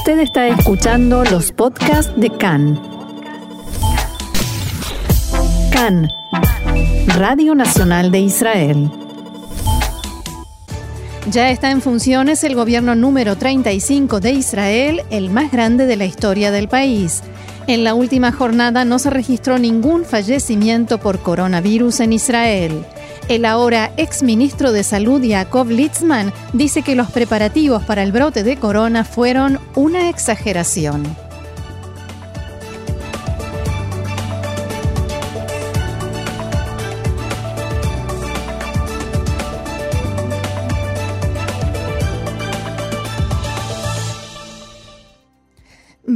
Usted está escuchando los podcasts de CAN. CAN, Radio Nacional de Israel. Ya está en funciones el gobierno número 35 de Israel, el más grande de la historia del país. En la última jornada no se registró ningún fallecimiento por coronavirus en Israel. El ahora ex ministro de Salud Yaakov Litzman dice que los preparativos para el brote de corona fueron una exageración.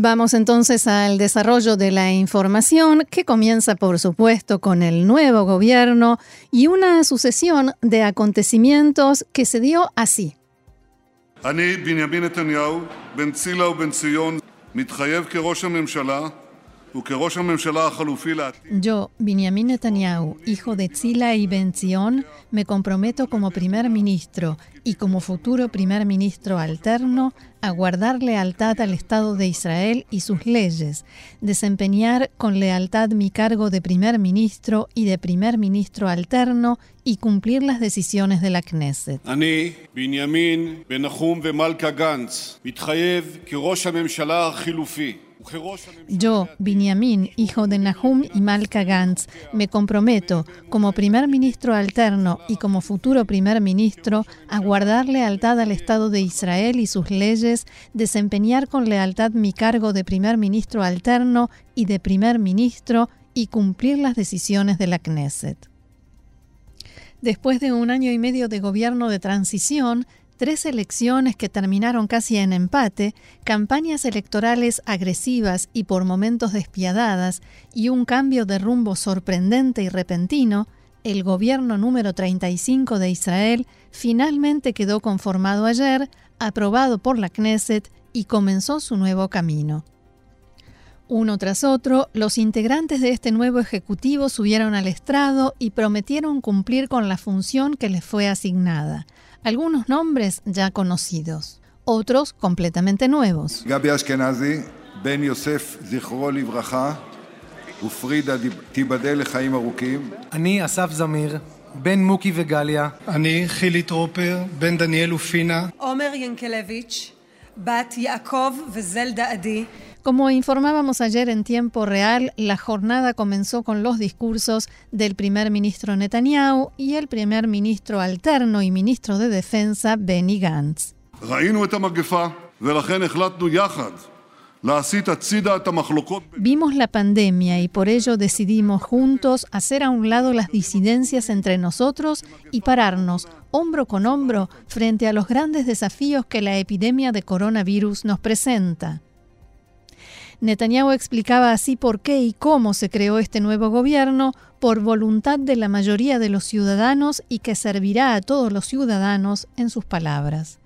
Vamos entonces al desarrollo de la información que comienza por supuesto con el nuevo gobierno y una sucesión de acontecimientos que se dio así. Yo, Benjamin Netanyahu, hijo de Tzila y Ben me comprometo como primer ministro y como futuro primer ministro alterno a guardar lealtad al Estado de Israel y sus leyes, desempeñar con lealtad mi cargo de primer ministro y de primer ministro alterno y cumplir las decisiones de la Knesset. Yo, Binyamin, hijo de Nahum y Malka Gantz, me comprometo, como primer ministro alterno y como futuro primer ministro, a guardar lealtad al Estado de Israel y sus leyes, desempeñar con lealtad mi cargo de primer ministro alterno y de primer ministro y cumplir las decisiones de la Knesset. Después de un año y medio de gobierno de transición, Tres elecciones que terminaron casi en empate, campañas electorales agresivas y por momentos despiadadas, y un cambio de rumbo sorprendente y repentino, el gobierno número 35 de Israel finalmente quedó conformado ayer, aprobado por la Knesset y comenzó su nuevo camino. Uno tras otro, los integrantes de este nuevo Ejecutivo subieron al estrado y prometieron cumplir con la función que les fue asignada algunos nombres ya conocidos, otros completamente nuevos. Gabi Ashkenazi, Ben Yosef Zichro Livracha, ufrida תיבדל לחיים ארוכים. אני אסף זמיר, בן מוקי וגליה. אני חילי טרופר, בן דניאל ופינה. עומר ינקלביץ', בת יעקב וזלדה עדי. Como informábamos ayer en tiempo real, la jornada comenzó con los discursos del primer ministro Netanyahu y el primer ministro alterno y ministro de Defensa Benny Gantz. Vimos la pandemia y por ello decidimos juntos hacer a un lado las disidencias entre nosotros y pararnos hombro con hombro frente a los grandes desafíos que la epidemia de coronavirus nos presenta. Netanyahu explicaba así por qué y cómo se creó este nuevo gobierno por voluntad de la mayoría de los ciudadanos y que servirá a todos los ciudadanos en sus palabras.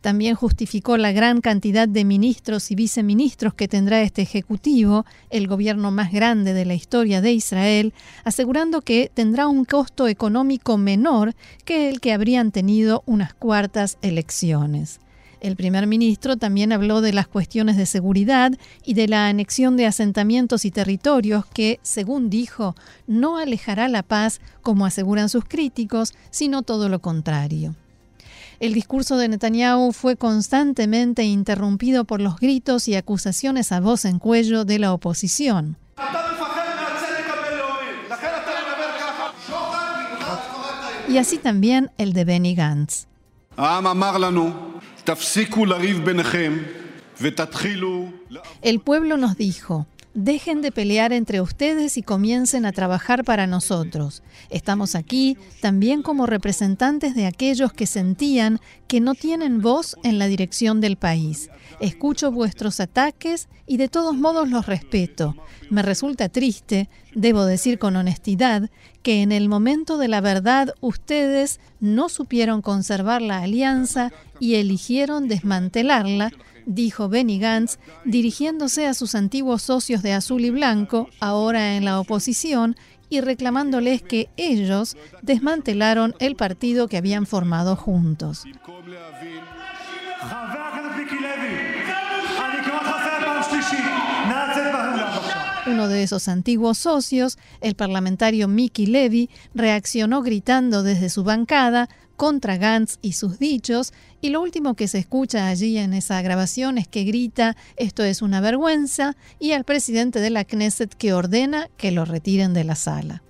También justificó la gran cantidad de ministros y viceministros que tendrá este Ejecutivo, el gobierno más grande de la historia de Israel, asegurando que tendrá un costo económico menor que el que habrían tenido unas cuartas elecciones. El primer ministro también habló de las cuestiones de seguridad y de la anexión de asentamientos y territorios que, según dijo, no alejará la paz, como aseguran sus críticos, sino todo lo contrario. El discurso de Netanyahu fue constantemente interrumpido por los gritos y acusaciones a voz en cuello de la oposición. Y así también el de Benny Gantz. El pueblo nos dijo, dejen de pelear entre ustedes y comiencen a trabajar para nosotros. Estamos aquí también como representantes de aquellos que sentían que no tienen voz en la dirección del país. Escucho vuestros ataques y de todos modos los respeto. Me resulta triste, debo decir con honestidad, que en el momento de la verdad ustedes no supieron conservar la alianza y eligieron desmantelarla, dijo Benny Gantz, dirigiéndose a sus antiguos socios de azul y blanco, ahora en la oposición, y reclamándoles que ellos desmantelaron el partido que habían formado juntos. Uno de esos antiguos socios, el parlamentario Mickey Levy, reaccionó gritando desde su bancada contra Gantz y sus dichos, y lo último que se escucha allí en esa grabación es que grita esto es una vergüenza y al presidente de la Knesset que ordena que lo retiren de la sala.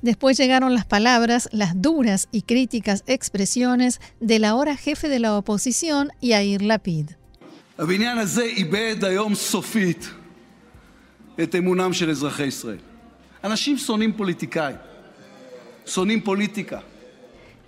Después llegaron las palabras, las duras y críticas expresiones del ahora jefe de la oposición, Yair Lapid.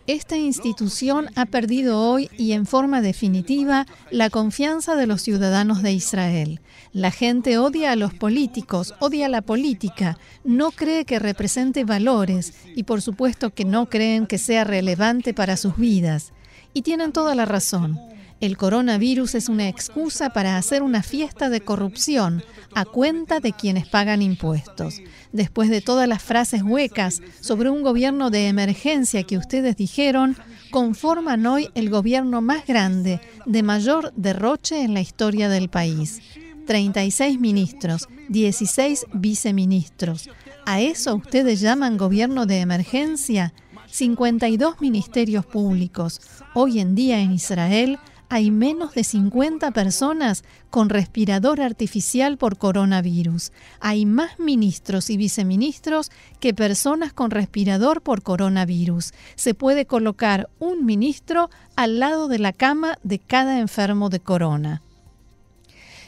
Esta institución ha perdido hoy y en forma definitiva la confianza de los ciudadanos de Israel. La gente odia a los políticos, odia la política, no cree que represente valores y por supuesto que no creen que sea relevante para sus vidas. Y tienen toda la razón. El coronavirus es una excusa para hacer una fiesta de corrupción a cuenta de quienes pagan impuestos. Después de todas las frases huecas sobre un gobierno de emergencia que ustedes dijeron, conforman hoy el gobierno más grande, de mayor derroche en la historia del país. 36 ministros, 16 viceministros. ¿A eso ustedes llaman gobierno de emergencia? 52 ministerios públicos. Hoy en día en Israel hay menos de 50 personas con respirador artificial por coronavirus. Hay más ministros y viceministros que personas con respirador por coronavirus. Se puede colocar un ministro al lado de la cama de cada enfermo de corona.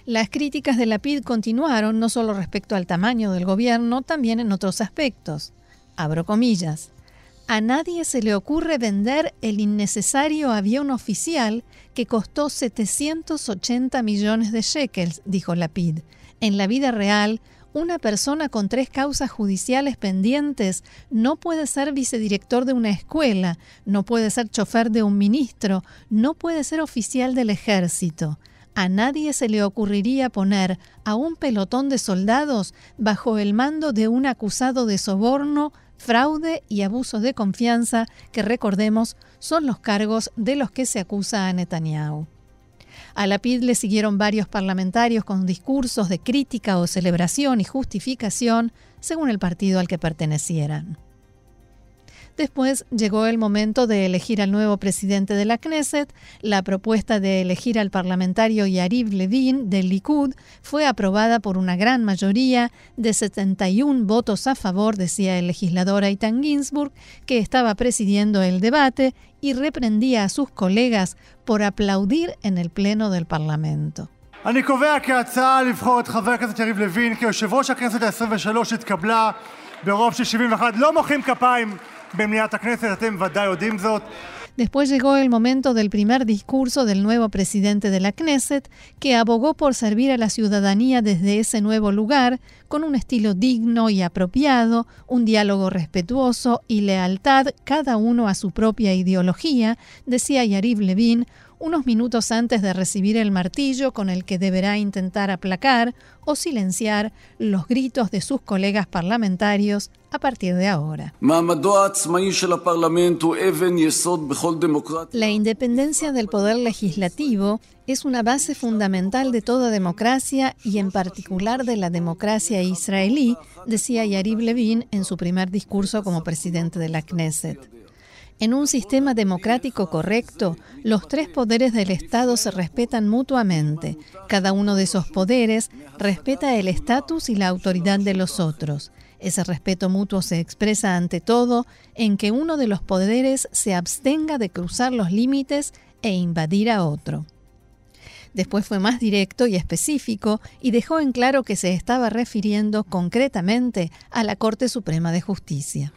Las críticas de la PID continuaron no solo respecto al tamaño del gobierno, también en otros aspectos. Abro comillas. A nadie se le ocurre vender el innecesario avión oficial que costó 780 millones de shekels, dijo Lapid. En la vida real, una persona con tres causas judiciales pendientes no puede ser vicedirector de una escuela, no puede ser chofer de un ministro, no puede ser oficial del ejército. A nadie se le ocurriría poner a un pelotón de soldados bajo el mando de un acusado de soborno, fraude y abuso de confianza, que recordemos son los cargos de los que se acusa a Netanyahu. A la PID le siguieron varios parlamentarios con discursos de crítica o celebración y justificación según el partido al que pertenecieran. Después llegó el momento de elegir al nuevo presidente de la Knesset. La propuesta de elegir al parlamentario Yariv Levin del Likud fue aprobada por una gran mayoría de 71 votos a favor, decía el legislador Aitan Ginsburg, que estaba presidiendo el debate y reprendía a sus colegas por aplaudir en el pleno del Parlamento. Después llegó el momento del primer discurso del nuevo presidente de la Knesset, que abogó por servir a la ciudadanía desde ese nuevo lugar, con un estilo digno y apropiado, un diálogo respetuoso y lealtad, cada uno a su propia ideología, decía Yariv Levin, unos minutos antes de recibir el martillo con el que deberá intentar aplacar o silenciar los gritos de sus colegas parlamentarios a partir de ahora. La independencia del poder legislativo es una base fundamental de toda democracia y en particular de la democracia israelí, decía Yariv Levin en su primer discurso como presidente de la Knesset. En un sistema democrático correcto, los tres poderes del Estado se respetan mutuamente. Cada uno de esos poderes respeta el estatus y la autoridad de los otros. Ese respeto mutuo se expresa ante todo en que uno de los poderes se abstenga de cruzar los límites e invadir a otro. Después fue más directo y específico y dejó en claro que se estaba refiriendo concretamente a la Corte Suprema de Justicia.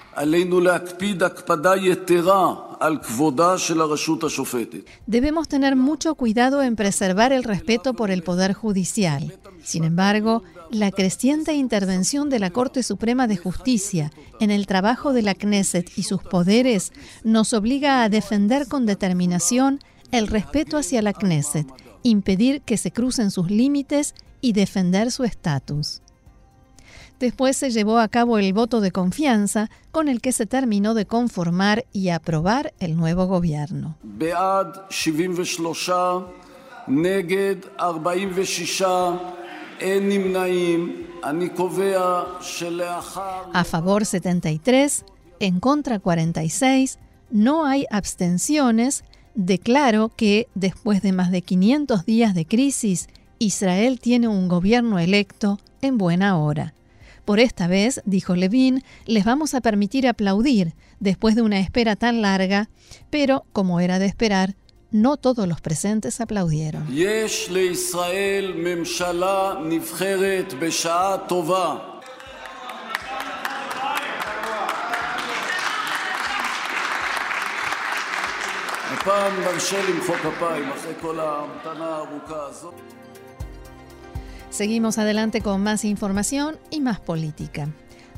Debemos tener mucho cuidado en preservar el respeto por el Poder Judicial. Sin embargo, la creciente intervención de la Corte Suprema de Justicia en el trabajo de la Knesset y sus poderes nos obliga a defender con determinación el respeto hacia la Knesset impedir que se crucen sus límites y defender su estatus. Después se llevó a cabo el voto de confianza con el que se terminó de conformar y aprobar el nuevo gobierno. A favor 73, en contra 46, no hay abstenciones. Declaro que después de más de 500 días de crisis, Israel tiene un gobierno electo en buena hora. Por esta vez, dijo Levin, les vamos a permitir aplaudir después de una espera tan larga, pero, como era de esperar, no todos los presentes aplaudieron. Seguimos adelante con más información y más política.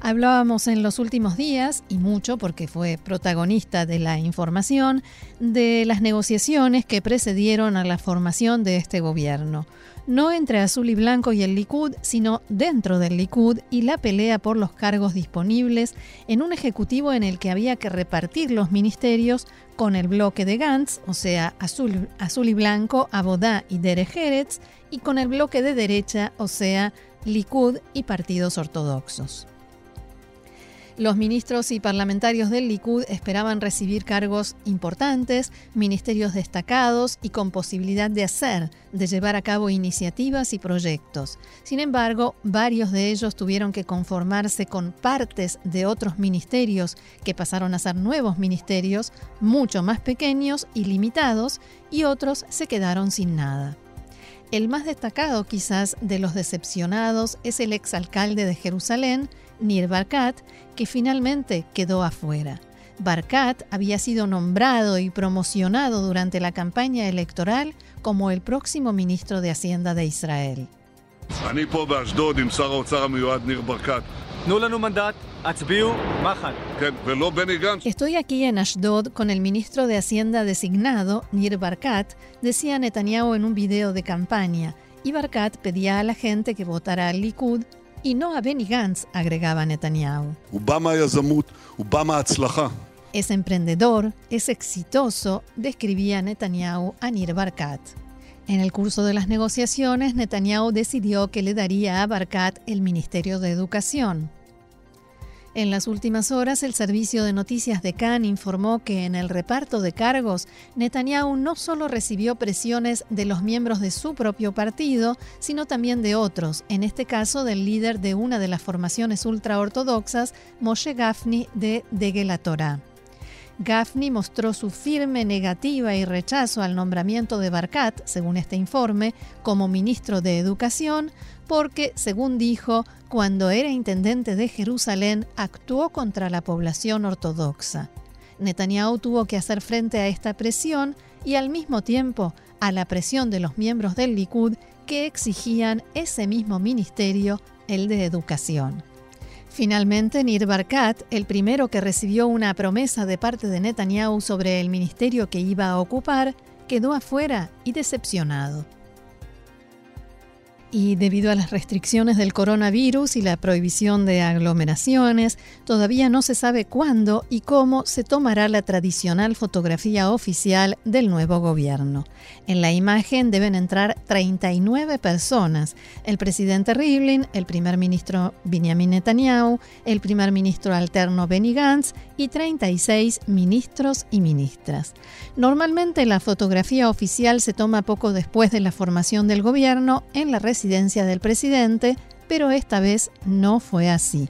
Hablábamos en los últimos días, y mucho porque fue protagonista de la información, de las negociaciones que precedieron a la formación de este gobierno. No entre Azul y Blanco y el Likud, sino dentro del Likud y la pelea por los cargos disponibles en un ejecutivo en el que había que repartir los ministerios con el bloque de Gantz, o sea, azul, azul y blanco, Abodá y Derech Eretz, y con el bloque de derecha, o sea, Likud y partidos ortodoxos. Los ministros y parlamentarios del Likud esperaban recibir cargos importantes, ministerios destacados y con posibilidad de hacer, de llevar a cabo iniciativas y proyectos. Sin embargo, varios de ellos tuvieron que conformarse con partes de otros ministerios que pasaron a ser nuevos ministerios, mucho más pequeños y limitados, y otros se quedaron sin nada. El más destacado quizás de los decepcionados es el exalcalde de Jerusalén, Nir Barkat, que finalmente quedó afuera. Barkat había sido nombrado y promocionado durante la campaña electoral como el próximo ministro de Hacienda de Israel. Estoy aquí en Ashdod con el ministro de Hacienda designado, Nir Barkat, decía Netanyahu en un video de campaña, y Barkat pedía a la gente que votara al Likud y no a Benny Gantz, agregaba Netanyahu. Es emprendedor, es exitoso, describía Netanyahu a Nir Barkat. En el curso de las negociaciones, Netanyahu decidió que le daría a Barkat el Ministerio de Educación. En las últimas horas, el servicio de noticias de Cannes informó que en el reparto de cargos, Netanyahu no solo recibió presiones de los miembros de su propio partido, sino también de otros, en este caso del líder de una de las formaciones ultraortodoxas, Moshe Gafni de Degel Torah. Gafni mostró su firme negativa y rechazo al nombramiento de Barkat, según este informe, como ministro de Educación, porque, según dijo, cuando era intendente de Jerusalén actuó contra la población ortodoxa. Netanyahu tuvo que hacer frente a esta presión y al mismo tiempo a la presión de los miembros del Likud que exigían ese mismo ministerio, el de educación. Finalmente, Nir Barkat, el primero que recibió una promesa de parte de Netanyahu sobre el ministerio que iba a ocupar, quedó afuera y decepcionado y debido a las restricciones del coronavirus y la prohibición de aglomeraciones, todavía no se sabe cuándo y cómo se tomará la tradicional fotografía oficial del nuevo gobierno. En la imagen deben entrar 39 personas, el presidente Rivlin, el primer ministro Benjamin Netanyahu, el primer ministro alterno Benny Gantz y 36 ministros y ministras. Normalmente la fotografía oficial se toma poco después de la formación del gobierno en la residencia del presidente, pero esta vez no fue así.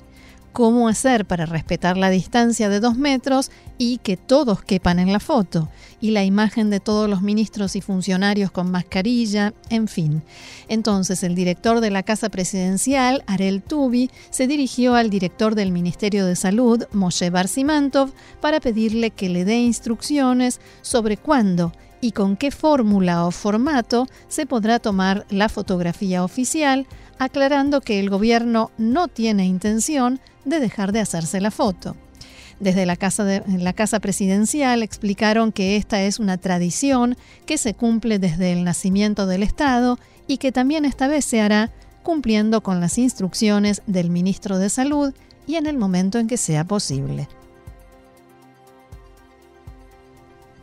¿Cómo hacer para respetar la distancia de dos metros y que todos quepan en la foto? Y la imagen de todos los ministros y funcionarios con mascarilla, en fin. Entonces el director de la Casa Presidencial, Arel Tubi, se dirigió al director del Ministerio de Salud, Moshe Barsimantov, para pedirle que le dé instrucciones sobre cuándo y con qué fórmula o formato se podrá tomar la fotografía oficial, aclarando que el gobierno no tiene intención de dejar de hacerse la foto. Desde la casa, Presidencial explicaron que esta es una tradición que se cumple desde el nacimiento del Estado y que también esta vez se hará cumpliendo con las instrucciones del ministro de Salud y en el momento en que sea posible.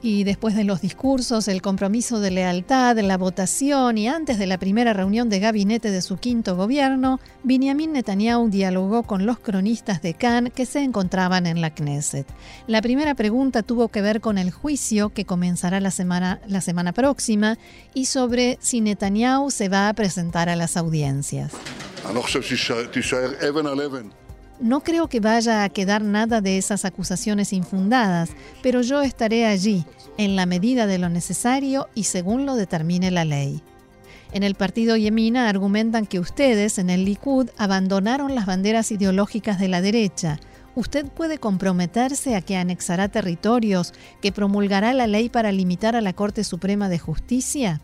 Y después de los discursos, el compromiso de lealtad, la votación y antes de la primera reunión de gabinete de su quinto gobierno, Benjamin Netanyahu dialogó con los cronistas de Cannes que se encontraban en la Knesset. La primera pregunta tuvo que ver con el juicio que comenzará la semana, la semana próxima y sobre si Netanyahu se va a presentar a las audiencias. No creo que vaya a quedar nada de esas acusaciones infundadas, pero yo estaré allí, en la medida de lo necesario y según lo determine la ley. En el partido Yemina argumentan que ustedes, en el Likud, abandonaron las banderas ideológicas de la derecha. ¿Usted puede comprometerse a que anexará territorios, que promulgará la ley para limitar a la Corte Suprema de Justicia?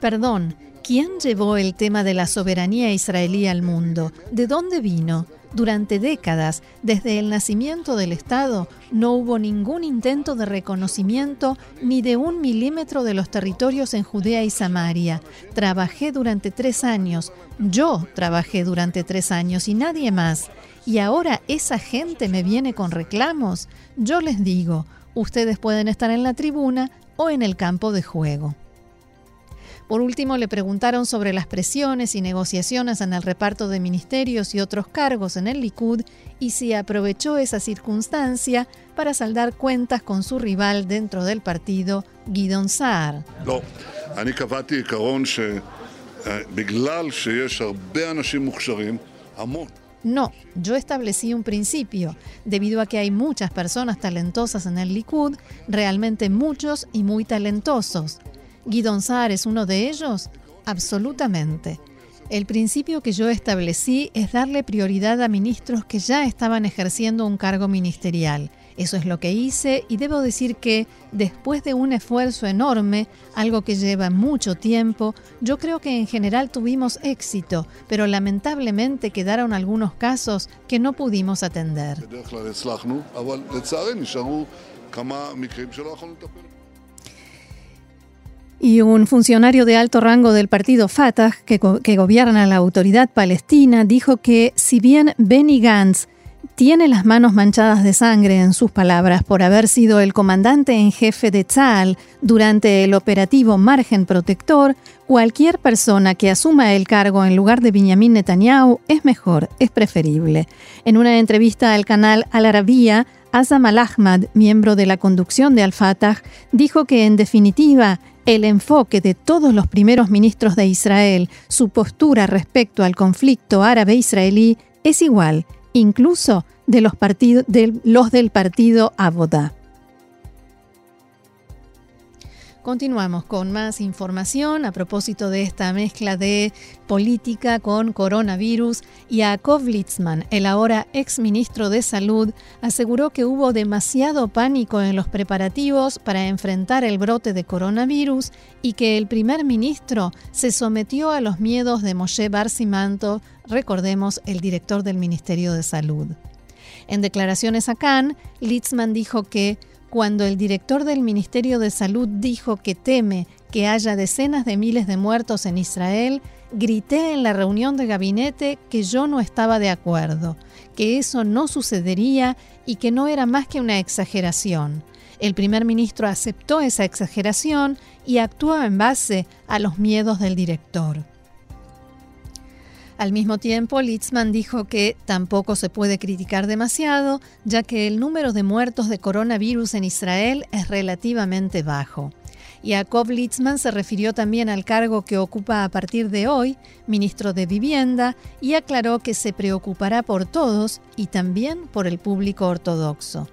Perdón, ¿quién llevó el tema de la soberanía israelí al mundo? ¿De dónde vino? Durante décadas, desde el nacimiento del Estado, no hubo ningún intento de reconocimiento ni de un milímetro de los territorios en Judea y Samaria. Trabajé durante tres años, yo trabajé durante tres años y nadie más. Y ahora esa gente me viene con reclamos. Yo les digo, ustedes pueden estar en la tribuna o en el campo de juego. Por último, le preguntaron sobre las presiones y negociaciones en el reparto de ministerios y otros cargos en el Likud y si aprovechó esa circunstancia para saldar cuentas con su rival dentro del partido, Guidon Saar. No, yo establecí un principio. Debido a que hay muchas personas talentosas en el Likud, realmente muchos y muy talentosos. ¿Guidon Saar es uno de ellos? Absolutamente. El principio que yo establecí es darle prioridad a ministros que ya estaban ejerciendo un cargo ministerial. Eso es lo que hice y debo decir que después de un esfuerzo enorme, algo que lleva mucho tiempo, yo creo que en general tuvimos éxito, pero lamentablemente quedaron algunos casos que no pudimos atender. Y un funcionario de alto rango del partido Fatah, que, gobierna la autoridad palestina, dijo que si bien Benny Gantz tiene las manos manchadas de sangre, en sus palabras, por haber sido el comandante en jefe de Tzal durante el operativo Margen Protector, cualquier persona que asuma el cargo en lugar de Benjamin Netanyahu es mejor, es preferible. En una entrevista al canal Al Arabiya, Azam al-Ahmad, miembro de la conducción de Al-Fatah, dijo que en definitiva el enfoque de todos los primeros ministros de Israel, su postura respecto al conflicto árabe-israelí es igual, incluso de los, de los del partido Abodá. Continuamos con más información a propósito de esta mezcla de política con coronavirus. Yaakov Litzman, el ahora ex ministro de Salud, aseguró que hubo demasiado pánico en los preparativos para enfrentar el brote de coronavirus y que el primer ministro se sometió a los miedos de Moshe Barsimanto, recordemos el director del Ministerio de Salud. En declaraciones a Cannes, Litzman dijo que cuando el director del Ministerio de Salud dijo que teme que haya decenas de miles de muertos en Israel, grité en la reunión de gabinete que yo no estaba de acuerdo, que eso no sucedería y que no era más que una exageración. El primer ministro aceptó esa exageración y actuó en base a los miedos del director. Al mismo tiempo, Litzman dijo que tampoco se puede criticar demasiado, ya que el número de muertos de coronavirus en Israel es relativamente bajo. Jacob Litzman se refirió también al cargo que ocupa a partir de hoy, ministro de Vivienda, y aclaró que se preocupará por todos y también por el público ortodoxo.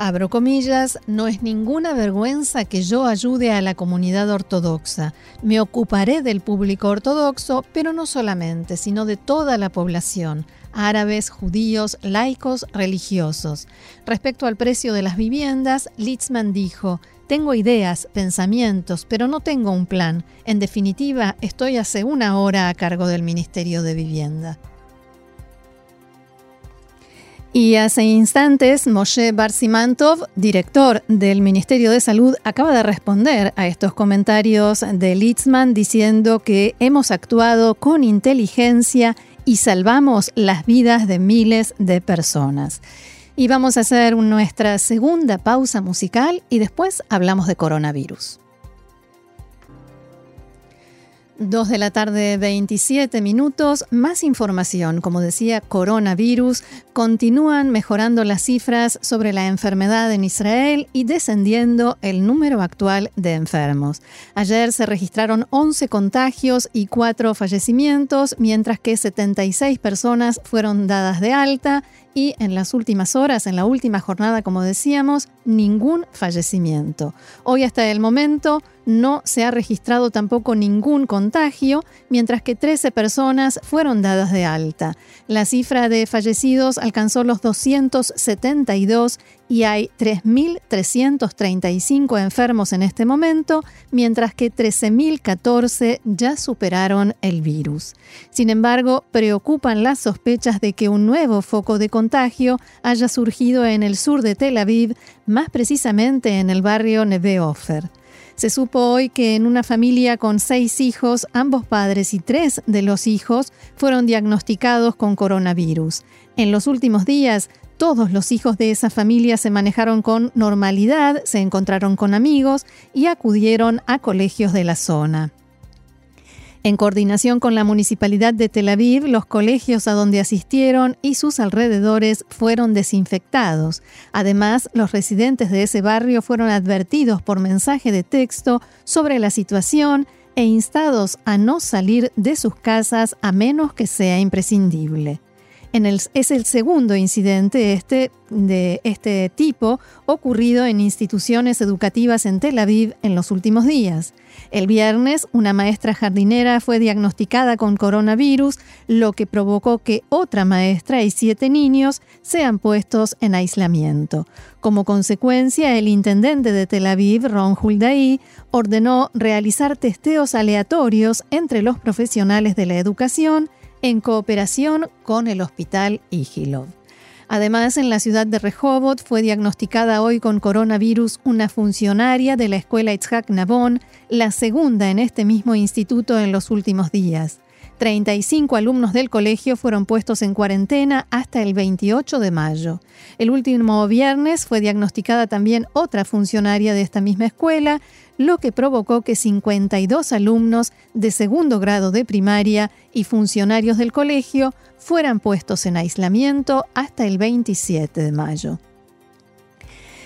Abro comillas, no es ninguna vergüenza que yo ayude a la comunidad ortodoxa. Me ocuparé del público ortodoxo, pero no solamente, sino de toda la población, árabes, judíos, laicos, religiosos. Respecto al precio de las viviendas, Litzman dijo, tengo ideas, pensamientos, pero no tengo un plan. En definitiva, estoy hace una hora a cargo del Ministerio de Vivienda. Y hace instantes, Moshe Barsimantov, director del Ministerio de Salud, acaba de responder a estos comentarios de Litzman diciendo que hemos actuado con inteligencia y salvamos las vidas de miles de personas. Y vamos a hacer nuestra segunda pausa musical y después hablamos de coronavirus. 2 de la tarde, 27 minutos. Más información, como decía, coronavirus. Continúan mejorando las cifras sobre la enfermedad en Israel y descendiendo el número actual de enfermos. Ayer se registraron 11 contagios y 4 fallecimientos, mientras que 76 personas fueron dadas de alta y en las últimas horas, en la última jornada, como decíamos, ningún fallecimiento. Hoy hasta el momento no se ha registrado tampoco ningún contagio, mientras que 13 personas fueron dadas de alta. La cifra de fallecidos alcanzó los 272 y hay 3.335 enfermos en este momento, mientras que 13.014 ya superaron el virus. Sin embargo, preocupan las sospechas de que un nuevo foco de contagio haya surgido en el sur de Tel Aviv, más precisamente en el barrio Neve Ofer. Se supo hoy que en una familia con seis hijos, ambos padres y tres de los hijos fueron diagnosticados con coronavirus. En los últimos días, todos los hijos de esa familia se manejaron con normalidad, se encontraron con amigos y acudieron a colegios de la zona. En coordinación con la Municipalidad de Tel Aviv, los colegios a donde asistieron y sus alrededores fueron desinfectados. Además, los residentes de ese barrio fueron advertidos por mensaje de texto sobre la situación e instados a no salir de sus casas a menos que sea imprescindible es el segundo incidente este, de este tipo ocurrido en instituciones educativas en Tel Aviv en los últimos días. El viernes, una maestra jardinera fue diagnosticada con coronavirus, lo que provocó que otra maestra y siete niños sean puestos en aislamiento. Como consecuencia, el intendente de Tel Aviv, Ron Huldaí, ordenó realizar testeos aleatorios entre los profesionales de la educación en cooperación con el Hospital Igilov. Además, en la ciudad de Rehovot fue diagnosticada hoy con coronavirus una funcionaria de la escuela Itzhak Nabon, la segunda en este mismo instituto en los últimos días. 35 alumnos del colegio fueron puestos en cuarentena hasta el 28 de mayo. El último viernes fue diagnosticada también otra funcionaria de esta misma escuela, lo que provocó que 52 alumnos de segundo grado de primaria y funcionarios del colegio fueran puestos en aislamiento hasta el 27 de mayo.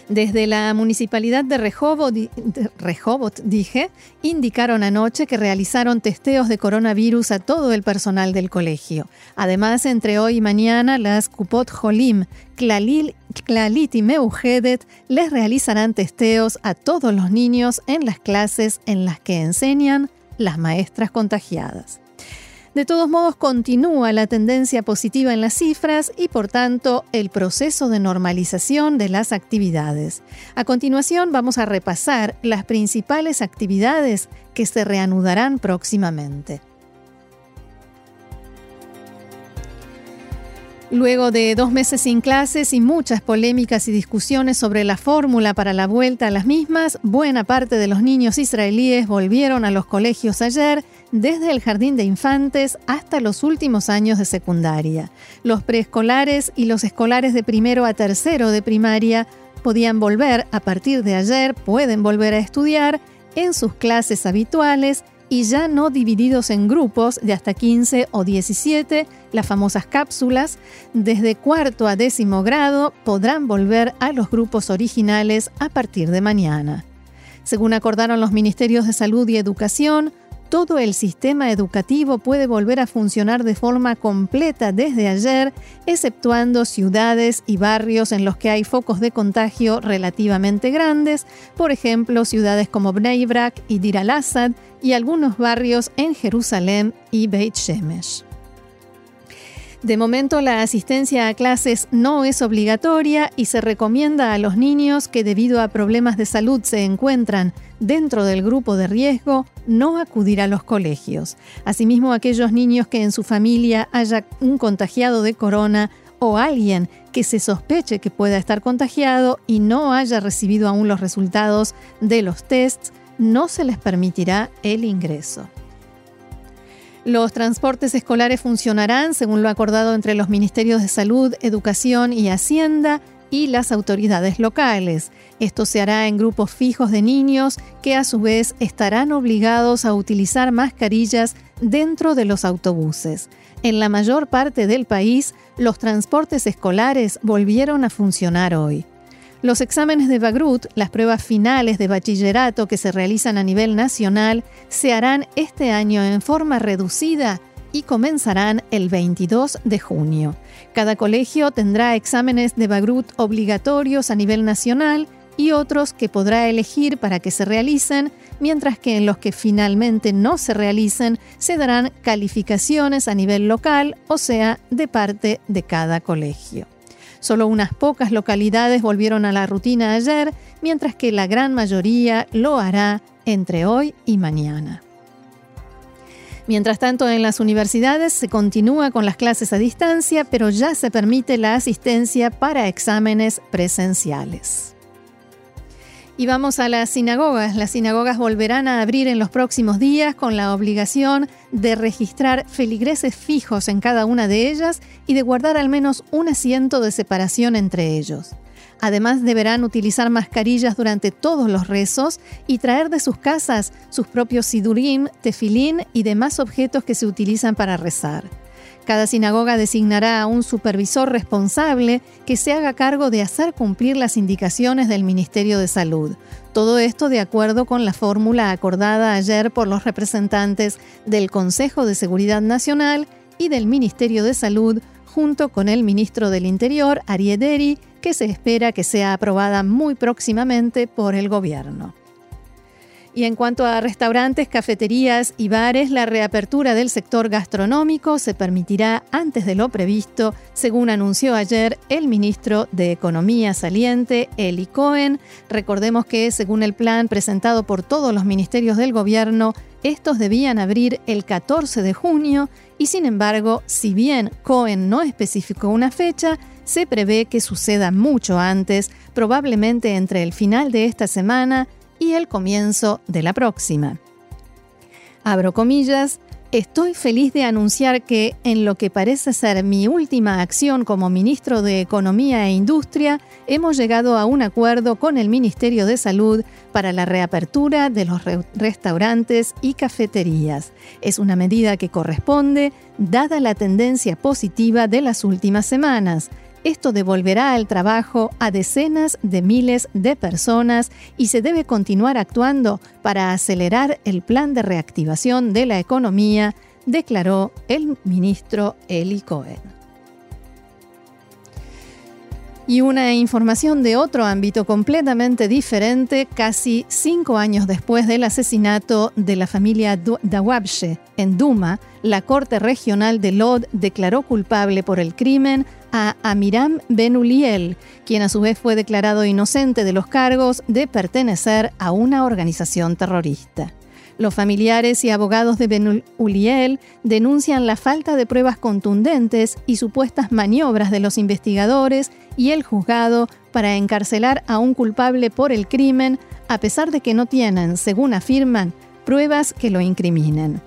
Desde la municipalidad de Rehovot, dije, indicaron anoche que realizaron testeos de coronavirus a todo el personal del colegio. Además, entre hoy y mañana, las Kupot Jolim, Klalit y Meuhedet les realizarán testeos a todos los niños en las clases en las que enseñan las maestras contagiadas. De todos modos, continúa la tendencia positiva en las cifras y, por tanto, el proceso de normalización de las actividades. A continuación, vamos a repasar las principales actividades que se reanudarán próximamente. Luego de dos meses sin clases y muchas polémicas y discusiones sobre la fórmula para la vuelta a las mismas, buena parte de los niños israelíes volvieron a los colegios ayer, desde el jardín de infantes hasta los últimos años de secundaria. Los preescolares y los escolares de primero a tercero de primaria podían volver a partir de ayer, pueden volver a estudiar en sus clases habituales y ya no divididos en grupos de hasta 15 o 17, las famosas cápsulas, desde cuarto a décimo grado podrán volver a los grupos originales a partir de mañana. Según acordaron los Ministerios de Salud y Educación, todo el sistema educativo puede volver a funcionar de forma completa desde ayer, exceptuando ciudades y barrios en los que hay focos de contagio relativamente grandes, por ejemplo, ciudades como Bnei Brak y Dir al-Assad, y algunos barrios en Jerusalén y Beit Shemesh. De momento la asistencia a clases no es obligatoria y se recomienda a los niños que debido a problemas de salud se encuentran dentro del grupo de riesgo no acudir a los colegios. Asimismo, aquellos niños que en su familia haya un contagiado de corona o alguien que se sospeche que pueda estar contagiado y no haya recibido aún los resultados de los tests, no se les permitirá el ingreso. Los transportes escolares funcionarán según lo acordado entre los Ministerios de Salud, Educación y Hacienda y las autoridades locales. Esto se hará en grupos fijos de niños que a su vez estarán obligados a utilizar mascarillas dentro de los autobuses. En la mayor parte del país, los transportes escolares volvieron a funcionar hoy. Los exámenes de Bagrut, las pruebas finales de bachillerato que se realizan a nivel nacional, se harán este año en forma reducida y comenzarán el 22 de junio. Cada colegio tendrá exámenes de Bagrut obligatorios a nivel nacional y otros que podrá elegir para que se realicen, mientras que en los que finalmente no se realicen se darán calificaciones a nivel local, o sea, de parte de cada colegio. Solo unas pocas localidades volvieron a la rutina ayer, mientras que la gran mayoría lo hará entre hoy y mañana. Mientras tanto, en las universidades se continúa con las clases a distancia, pero ya se permite la asistencia para exámenes presenciales. Y vamos a las sinagogas. Las sinagogas volverán a abrir en los próximos días con la obligación de registrar feligreses fijos en cada una de ellas y de guardar al menos un asiento de separación entre ellos. Además, deberán utilizar mascarillas durante todos los rezos y traer de sus casas sus propios sidurim, tefilín y demás objetos que se utilizan para rezar. Cada sinagoga designará a un supervisor responsable que se haga cargo de hacer cumplir las indicaciones del Ministerio de Salud. Todo esto de acuerdo con la fórmula acordada ayer por los representantes del Consejo de Seguridad Nacional y del Ministerio de Salud, junto con el ministro del Interior, Ariederi, que se espera que sea aprobada muy próximamente por el gobierno. Y en cuanto a restaurantes, cafeterías y bares, la reapertura del sector gastronómico se permitirá antes de lo previsto, según anunció ayer el ministro de Economía saliente, Eli Cohen. Recordemos que, según el plan presentado por todos los ministerios del gobierno, estos debían abrir el 14 de junio y, sin embargo, si bien Cohen no especificó una fecha, se prevé que suceda mucho antes, probablemente entre el final de esta semana el comienzo de la próxima. Abro comillas, estoy feliz de anunciar que en lo que parece ser mi última acción como ministro de Economía e Industria, hemos llegado a un acuerdo con el Ministerio de Salud para la reapertura de los restaurantes y cafeterías. Es una medida que corresponde, dada la tendencia positiva de las últimas semanas. Esto devolverá el trabajo a decenas de miles de personas y se debe continuar actuando para acelerar el plan de reactivación de la economía, declaró el ministro Eli Cohen. Y una información de otro ámbito completamente diferente, casi cinco años después del asesinato de la familia Dawabshe en Duma, la Corte Regional de Lod declaró culpable por el crimen a Amiram Ben Uliel, quien a su vez fue declarado inocente de los cargos de pertenecer a una organización terrorista. Los familiares y abogados de Ben Uliel denuncian la falta de pruebas contundentes y supuestas maniobras de los investigadores y el juzgado para encarcelar a un culpable por el crimen, a pesar de que no tienen, según afirman, pruebas que lo incriminen.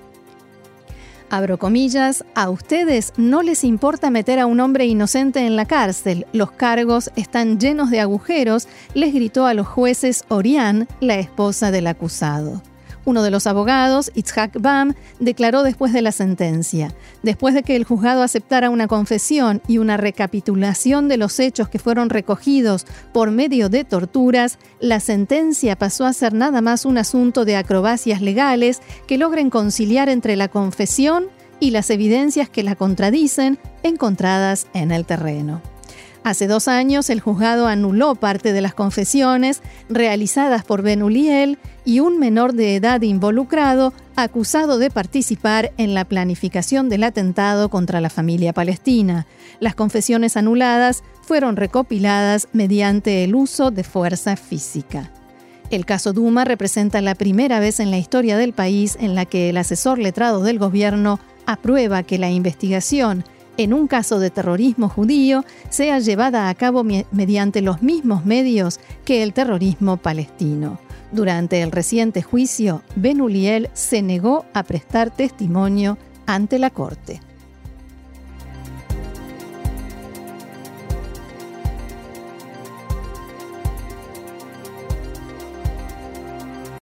Abro comillas, a ustedes no les importa meter a un hombre inocente en la cárcel, los cargos están llenos de agujeros, les gritó a los jueces Orián, la esposa del acusado. Uno de los abogados, Itzhak Bam, declaró después de la sentencia. Después de que el juzgado aceptara una confesión y una recapitulación de los hechos que fueron recogidos por medio de torturas, la sentencia pasó a ser nada más un asunto de acrobacias legales que logren conciliar entre la confesión y las evidencias que la contradicen encontradas en el terreno. Hace dos años el juzgado anuló parte de las confesiones realizadas por Ben Uliel y un menor de edad involucrado acusado de participar en la planificación del atentado contra la familia palestina. Las confesiones anuladas fueron recopiladas mediante el uso de fuerza física. El caso Duma representa la primera vez en la historia del país en la que el asesor letrado del gobierno aprueba que la investigación en un caso de terrorismo judío sea llevada a cabo mediante los mismos medios que el terrorismo palestino. Durante el reciente juicio, Ben Uliel se negó a prestar testimonio ante la Corte.